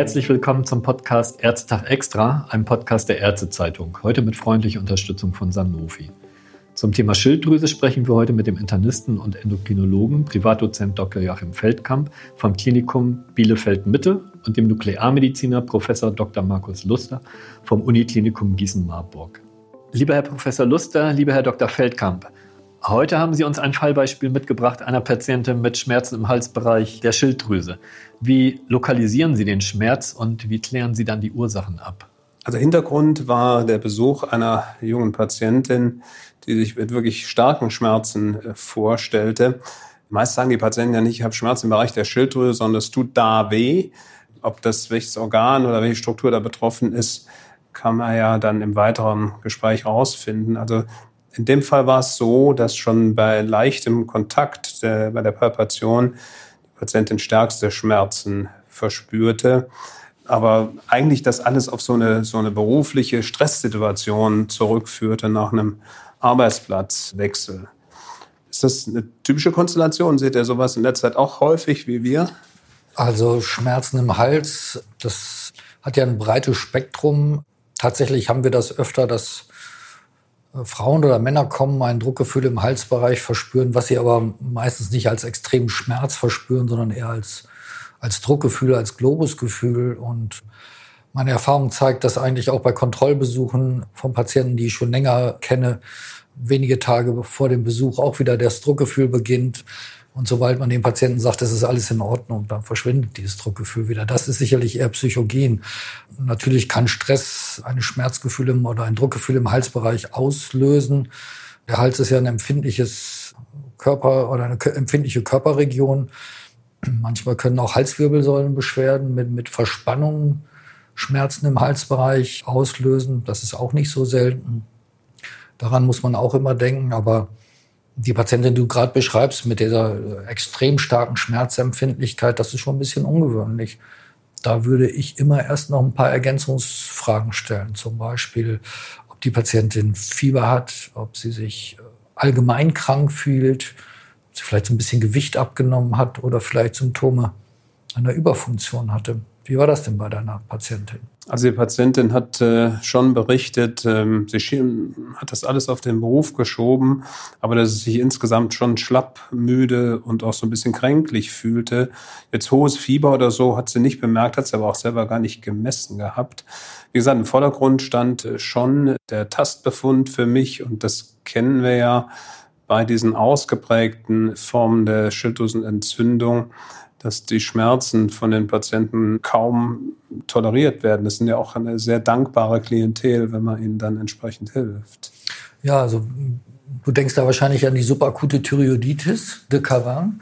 Herzlich willkommen zum Podcast Ärztetag Extra, einem Podcast der Ärztezeitung. Heute mit freundlicher Unterstützung von Sanofi. Zum Thema Schilddrüse sprechen wir heute mit dem Internisten und Endokrinologen, Privatdozent Dr. Joachim Feldkamp vom Klinikum Bielefeld-Mitte und dem Nuklearmediziner Professor Dr. Markus Luster vom Uniklinikum Gießen-Marburg. Lieber Herr Professor Luster, lieber Herr Dr. Feldkamp, Heute haben Sie uns ein Fallbeispiel mitgebracht einer Patientin mit Schmerzen im Halsbereich der Schilddrüse. Wie lokalisieren Sie den Schmerz und wie klären Sie dann die Ursachen ab? Also Hintergrund war der Besuch einer jungen Patientin, die sich mit wirklich starken Schmerzen äh, vorstellte. Meist sagen die Patienten ja nicht, ich habe Schmerzen im Bereich der Schilddrüse, sondern es tut da weh. Ob das welches Organ oder welche Struktur da betroffen ist, kann man ja dann im weiteren Gespräch rausfinden. Also in dem Fall war es so, dass schon bei leichtem Kontakt der, bei der Palpation die Patientin stärkste Schmerzen verspürte. Aber eigentlich das alles auf so eine, so eine berufliche Stresssituation zurückführte nach einem Arbeitsplatzwechsel. Ist das eine typische Konstellation? Seht ihr sowas in letzter Zeit auch häufig wie wir? Also Schmerzen im Hals, das hat ja ein breites Spektrum. Tatsächlich haben wir das öfter, dass äh, Frauen oder Männer kommen, ein Druckgefühl im Halsbereich verspüren, was sie aber meistens nicht als extremen Schmerz verspüren, sondern eher als, als Druckgefühl, als Globusgefühl. Und meine Erfahrung zeigt, dass eigentlich auch bei Kontrollbesuchen von Patienten, die ich schon länger kenne, wenige Tage vor dem Besuch auch wieder das Druckgefühl beginnt. Und sobald man dem Patienten sagt, es ist alles in Ordnung, dann verschwindet dieses Druckgefühl wieder. Das ist sicherlich eher psychogen. Natürlich kann Stress eine Schmerzgefühl im, oder ein Druckgefühl im Halsbereich auslösen. Der Hals ist ja ein empfindliches Körper oder eine empfindliche Körperregion. Manchmal können auch Halswirbelsäulenbeschwerden mit, mit Verspannungen Schmerzen im Halsbereich auslösen. Das ist auch nicht so selten. Daran muss man auch immer denken. Aber die Patientin, die du gerade beschreibst, mit dieser extrem starken Schmerzempfindlichkeit, das ist schon ein bisschen ungewöhnlich. Da würde ich immer erst noch ein paar Ergänzungsfragen stellen. Zum Beispiel, ob die Patientin Fieber hat, ob sie sich äh, allgemein krank fühlt, ob sie vielleicht so ein bisschen Gewicht abgenommen hat oder vielleicht Symptome einer Überfunktion hatte. Wie war das denn bei deiner Patientin? Also die Patientin hat äh, schon berichtet, ähm, sie hat das alles auf den Beruf geschoben, aber dass sie sich insgesamt schon schlapp, müde und auch so ein bisschen kränklich fühlte. Jetzt hohes Fieber oder so hat sie nicht bemerkt, hat sie aber auch selber gar nicht gemessen gehabt. Wie gesagt, im Vordergrund stand äh, schon der Tastbefund für mich und das kennen wir ja bei diesen ausgeprägten Formen der Schilddrüsenentzündung dass die Schmerzen von den Patienten kaum toleriert werden. Das sind ja auch eine sehr dankbare Klientel, wenn man ihnen dann entsprechend hilft. Ja, also du denkst da wahrscheinlich an die subakute Thyreoiditis de Cavin.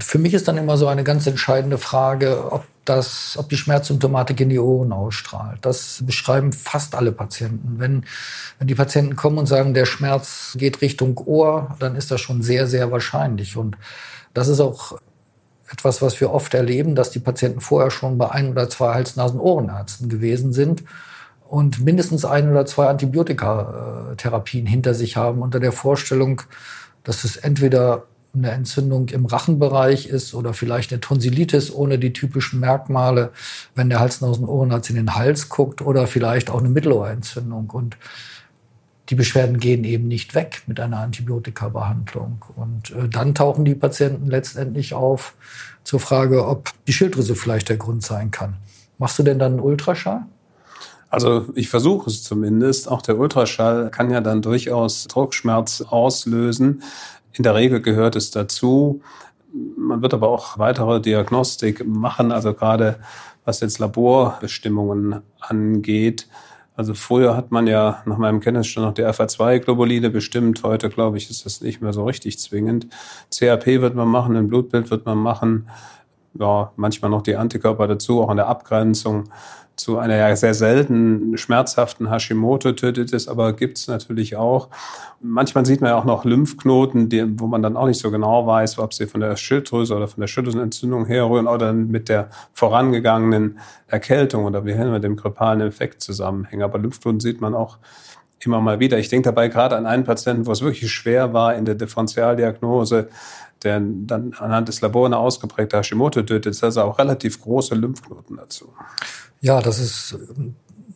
Für mich ist dann immer so eine ganz entscheidende Frage, ob das, ob die Schmerzsymptomatik in die Ohren ausstrahlt. Das beschreiben fast alle Patienten. Wenn, wenn die Patienten kommen und sagen, der Schmerz geht Richtung Ohr, dann ist das schon sehr, sehr wahrscheinlich. Und das ist auch etwas, was wir oft erleben, dass die Patienten vorher schon bei ein oder zwei Hals-Nasen-Ohrenärzten gewesen sind und mindestens ein oder zwei Antibiotikatherapien hinter sich haben unter der Vorstellung, dass es entweder eine Entzündung im Rachenbereich ist oder vielleicht eine Tonsillitis ohne die typischen Merkmale, wenn der Hals-Nasen-Ohrenarzt in den Hals guckt oder vielleicht auch eine Mittelohrentzündung. Und die Beschwerden gehen eben nicht weg mit einer Antibiotika-Behandlung. Und äh, dann tauchen die Patienten letztendlich auf zur Frage, ob die Schilddrüse vielleicht der Grund sein kann. Machst du denn dann einen Ultraschall? Also ich versuche es zumindest. Auch der Ultraschall kann ja dann durchaus Druckschmerz auslösen. In der Regel gehört es dazu. Man wird aber auch weitere Diagnostik machen, also gerade was jetzt Laborbestimmungen angeht. Also früher hat man ja nach meinem Kenntnisstand noch die Alpha-2-Globuline bestimmt. Heute, glaube ich, ist das nicht mehr so richtig zwingend. CRP wird man machen, ein Blutbild wird man machen. Ja, manchmal noch die Antikörper dazu, auch in der Abgrenzung zu einer ja sehr selten schmerzhaften Hashimoto-Tötitis, aber gibt es natürlich auch. Manchmal sieht man ja auch noch Lymphknoten, die, wo man dann auch nicht so genau weiß, ob sie von der Schilddrüse oder von der Schilddrüsenentzündung herrühren oder mit der vorangegangenen Erkältung oder wie mit dem grippalen Effekt zusammenhängen. Aber Lymphknoten sieht man auch immer mal wieder. Ich denke dabei gerade an einen Patienten, wo es wirklich schwer war in der Differentialdiagnose, der dann anhand des Labors eine ausgeprägte Hashimoto tötet, ist also auch relativ große Lymphknoten dazu. Ja, das ist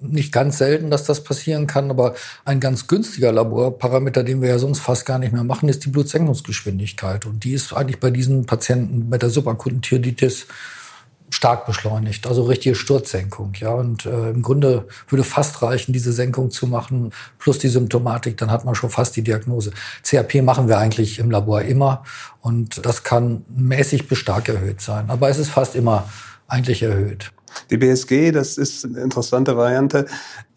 nicht ganz selten, dass das passieren kann, aber ein ganz günstiger Laborparameter, den wir ja sonst fast gar nicht mehr machen, ist die Blutsenkungsgeschwindigkeit. Und die ist eigentlich bei diesen Patienten mit der subakuten Thyreoiditis stark beschleunigt, also richtige Sturzsenkung. Ja, und äh, im Grunde würde fast reichen, diese Senkung zu machen, plus die Symptomatik, dann hat man schon fast die Diagnose. CRP machen wir eigentlich im Labor immer und das kann mäßig bis stark erhöht sein, aber es ist fast immer eigentlich erhöht. Die BSG, das ist eine interessante Variante.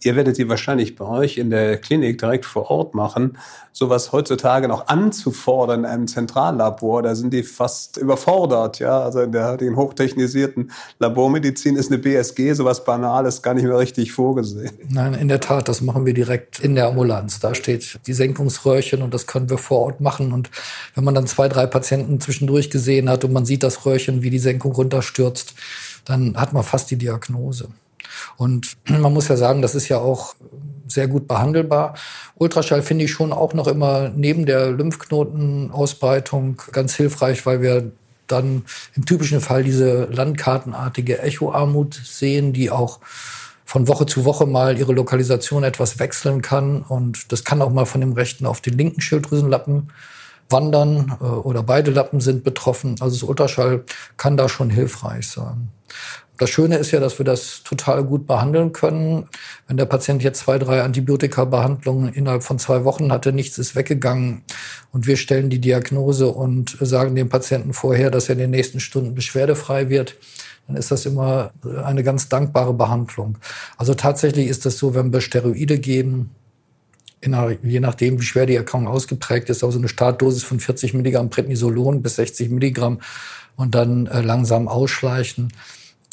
Ihr werdet die wahrscheinlich bei euch in der Klinik direkt vor Ort machen. Sowas heutzutage noch anzufordern in einem Zentrallabor, da sind die fast überfordert. Ja, also in der heutigen hochtechnisierten Labormedizin ist eine BSG sowas Banales gar nicht mehr richtig vorgesehen. Nein, in der Tat, das machen wir direkt in der Ambulanz. Da steht die Senkungsröhrchen und das können wir vor Ort machen. Und wenn man dann zwei, drei Patienten zwischendurch gesehen hat und man sieht das Röhrchen, wie die Senkung runterstürzt, dann hat man fast die Diagnose. Und man muss ja sagen, das ist ja auch sehr gut behandelbar. Ultraschall finde ich schon auch noch immer neben der Lymphknotenausbreitung ganz hilfreich, weil wir dann im typischen Fall diese landkartenartige Echoarmut sehen, die auch von Woche zu Woche mal ihre Lokalisation etwas wechseln kann. Und das kann auch mal von dem rechten auf den linken Schilddrüsenlappen wandern äh, oder beide Lappen sind betroffen. Also das Ultraschall kann da schon hilfreich sein. Das Schöne ist ja, dass wir das total gut behandeln können. Wenn der Patient jetzt zwei, drei Antibiotika-Behandlungen innerhalb von zwei Wochen hatte, nichts ist weggegangen und wir stellen die Diagnose und sagen dem Patienten vorher, dass er in den nächsten Stunden beschwerdefrei wird, dann ist das immer eine ganz dankbare Behandlung. Also tatsächlich ist das so, wenn wir Steroide geben, je nachdem, wie schwer die Erkrankung ausgeprägt ist, also eine Startdosis von 40 Milligramm Prednisolon bis 60 Milligramm und dann äh, langsam ausschleichen,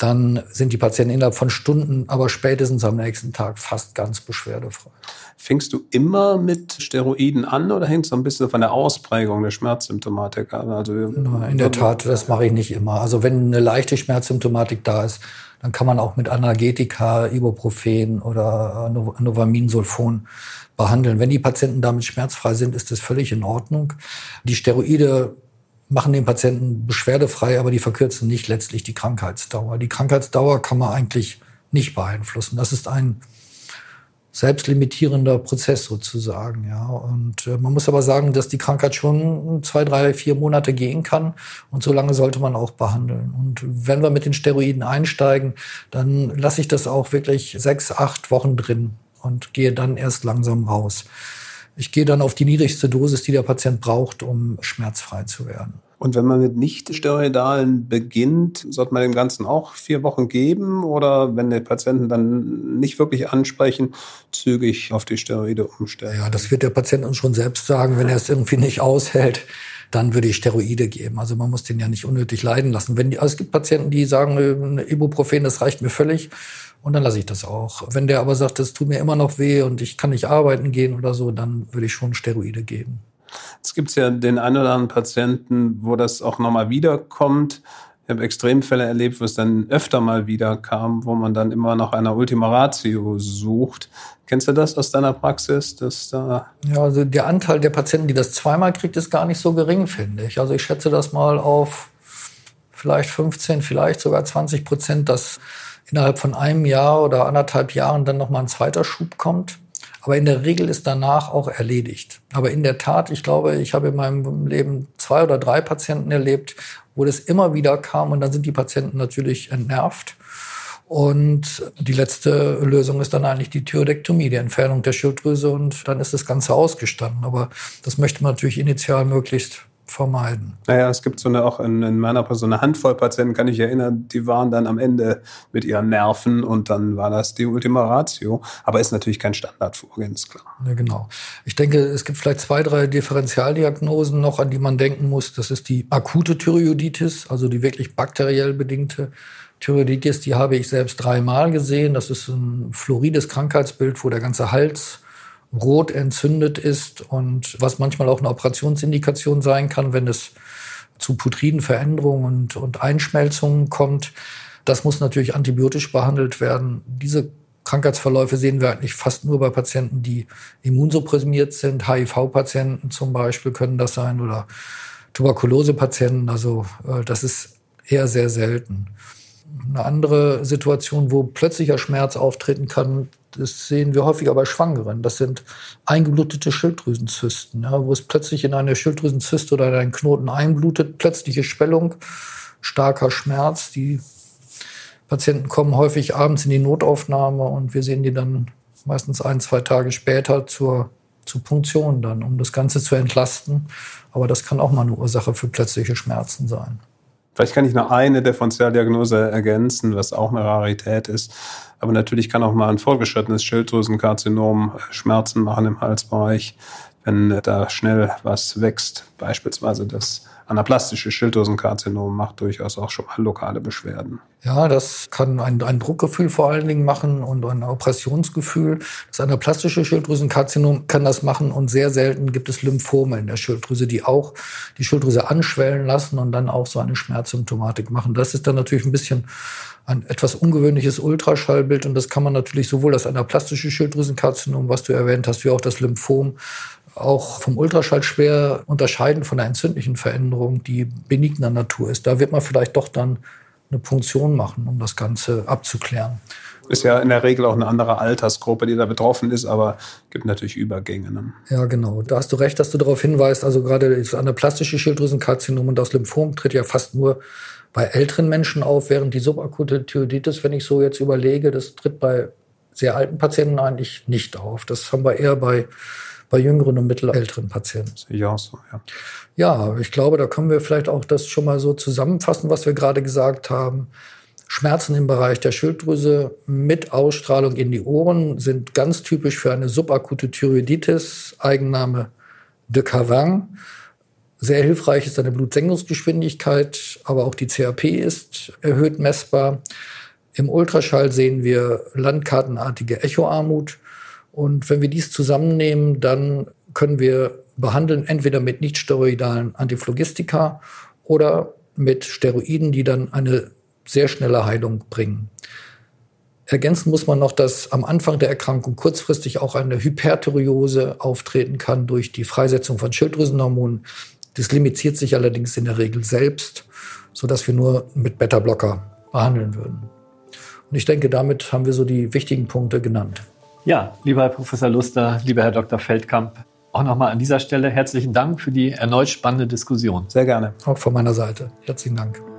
dann sind die Patienten innerhalb von Stunden, aber spätestens am nächsten Tag fast ganz beschwerdefrei. Fängst du immer mit Steroiden an oder hängt es so ein bisschen von der Ausprägung der Schmerzsymptomatik an? Also, in der Tat, das mache ich nicht immer. Also wenn eine leichte Schmerzsymptomatik da ist, dann kann man auch mit Analgetika, Ibuprofen oder Novaminsulfon behandeln. Wenn die Patienten damit schmerzfrei sind, ist das völlig in Ordnung. Die Steroide machen den Patienten beschwerdefrei, aber die verkürzen nicht letztlich die Krankheitsdauer. Die Krankheitsdauer kann man eigentlich nicht beeinflussen. Das ist ein selbstlimitierender Prozess sozusagen, ja. Und äh, man muss aber sagen, dass die Krankheit schon zwei, drei, vier Monate gehen kann und so lange sollte man auch behandeln. Und wenn wir mit den Steroiden einsteigen, dann lasse ich das auch wirklich sechs, acht Wochen drin und gehe dann erst langsam raus. Ich gehe dann auf die niedrigste Dosis, die der Patient braucht, um schmerzfrei zu werden. Und wenn man mit Nicht-Steroidalen beginnt, sollte man dem Ganzen auch vier Wochen geben oder wenn die Patienten dann nicht wirklich ansprechen, zügig auf die Steroide umstellen? Ja, das wird der Patient uns schon selbst sagen, wenn er es irgendwie nicht aushält dann würde ich Steroide geben. Also man muss den ja nicht unnötig leiden lassen. Wenn die, also es gibt Patienten, die sagen, äh, Ibuprofen, das reicht mir völlig. Und dann lasse ich das auch. Wenn der aber sagt, das tut mir immer noch weh und ich kann nicht arbeiten gehen oder so, dann würde ich schon Steroide geben. Es gibt ja den einen oder anderen Patienten, wo das auch nochmal wiederkommt. Habe Extremfälle erlebt, wo es dann öfter mal wieder kam, wo man dann immer nach einer Ultima Ratio sucht. Kennst du das aus deiner Praxis? Dass da ja, also der Anteil der Patienten, die das zweimal kriegt, ist gar nicht so gering, finde ich. Also ich schätze das mal auf vielleicht 15, vielleicht sogar 20 Prozent, dass innerhalb von einem Jahr oder anderthalb Jahren dann nochmal ein zweiter Schub kommt. Aber in der Regel ist danach auch erledigt. Aber in der Tat, ich glaube, ich habe in meinem Leben zwei oder drei Patienten erlebt, wo das immer wieder kam und dann sind die Patienten natürlich entnervt. Und die letzte Lösung ist dann eigentlich die Thyroidektomie, die Entfernung der Schilddrüse und dann ist das Ganze ausgestanden. Aber das möchte man natürlich initial möglichst vermeiden. Naja, es gibt so eine, auch in, in meiner Person eine Handvoll Patienten, kann ich erinnern, die waren dann am Ende mit ihren Nerven und dann war das die Ultima Ratio. Aber ist natürlich kein Standardvorgehen, ist klar. Ja, genau. Ich denke, es gibt vielleicht zwei, drei Differentialdiagnosen noch, an die man denken muss. Das ist die akute Thyreoiditis, also die wirklich bakteriell bedingte Thyreoiditis. Die habe ich selbst dreimal gesehen. Das ist ein florides Krankheitsbild, wo der ganze Hals rot entzündet ist und was manchmal auch eine Operationsindikation sein kann, wenn es zu putriden Veränderungen und, und Einschmelzungen kommt. Das muss natürlich antibiotisch behandelt werden. Diese Krankheitsverläufe sehen wir eigentlich fast nur bei Patienten, die immunsupprimiert sind. HIV-Patienten zum Beispiel können das sein oder Tuberkulosepatienten. Also äh, das ist eher sehr selten. Eine andere Situation, wo plötzlicher Schmerz auftreten kann, das sehen wir häufiger bei Schwangeren. Das sind eingeblutete Schilddrüsenzysten, ja, wo es plötzlich in eine Schilddrüsenzyste oder in einen Knoten einblutet, plötzliche Schwellung, starker Schmerz. Die Patienten kommen häufig abends in die Notaufnahme und wir sehen die dann meistens ein, zwei Tage später zur, zur Punktion dann, um das Ganze zu entlasten. Aber das kann auch mal eine Ursache für plötzliche Schmerzen sein. Vielleicht kann ich noch eine Differentialdiagnose ergänzen, was auch eine Rarität ist. Aber natürlich kann auch mal ein fortgeschrittenes Schilddrüsenkarzinom Schmerzen machen im Halsbereich, wenn da schnell was wächst. Beispielsweise das anaplastische Schilddrüsenkarzinom macht durchaus auch schon mal lokale Beschwerden. Ja, das kann ein, ein Druckgefühl vor allen Dingen machen und ein Oppressionsgefühl. Das anaplastische Schilddrüsenkarzinom kann das machen und sehr selten gibt es Lymphome in der Schilddrüse, die auch die Schilddrüse anschwellen lassen und dann auch so eine Schmerzsymptomatik machen. Das ist dann natürlich ein bisschen ein etwas ungewöhnliches Ultraschallbild und das kann man natürlich sowohl das anaplastische Schilddrüsenkarzinom, was du erwähnt hast, wie auch das Lymphom auch vom Ultraschall schwer unterscheiden von der entzündlichen Veränderung, die benigner Natur ist. Da wird man vielleicht doch dann eine Punktion machen, um das Ganze abzuklären. Ist ja in der Regel auch eine andere Altersgruppe, die da betroffen ist, aber gibt natürlich Übergänge. Ne? Ja, genau. Da hast du recht, dass du darauf hinweist. Also gerade das anaplastische Schilddrüsenkarzinom und das Lymphom tritt ja fast nur bei älteren Menschen auf, während die subakute Thyroiditis, wenn ich so jetzt überlege, das tritt bei sehr alten Patienten eigentlich nicht auf. Das haben wir eher bei bei jüngeren und mittelälteren Patienten. Auch so, ja. Ja, ich glaube, da können wir vielleicht auch das schon mal so zusammenfassen, was wir gerade gesagt haben. Schmerzen im Bereich der Schilddrüse mit Ausstrahlung in die Ohren sind ganz typisch für eine subakute Thyroiditis, Eigenname de Cavang. Sehr hilfreich ist eine Blutsenkungsgeschwindigkeit, aber auch die CAP ist erhöht messbar. Im Ultraschall sehen wir landkartenartige Echoarmut. Und wenn wir dies zusammennehmen, dann können wir behandeln entweder mit nichtsteroidalen Antiphlogistika oder mit Steroiden, die dann eine sehr schnelle Heilung bringen. Ergänzen muss man noch, dass am Anfang der Erkrankung kurzfristig auch eine Hyperthyreose auftreten kann durch die Freisetzung von Schilddrüsenhormonen. Das limitiert sich allerdings in der Regel selbst, sodass wir nur mit Beta-Blocker behandeln würden. Und ich denke, damit haben wir so die wichtigen Punkte genannt. Ja, lieber Herr Professor Luster, lieber Herr Dr. Feldkamp, auch nochmal an dieser Stelle herzlichen Dank für die erneut spannende Diskussion. Sehr gerne. Auch von meiner Seite. Herzlichen Dank.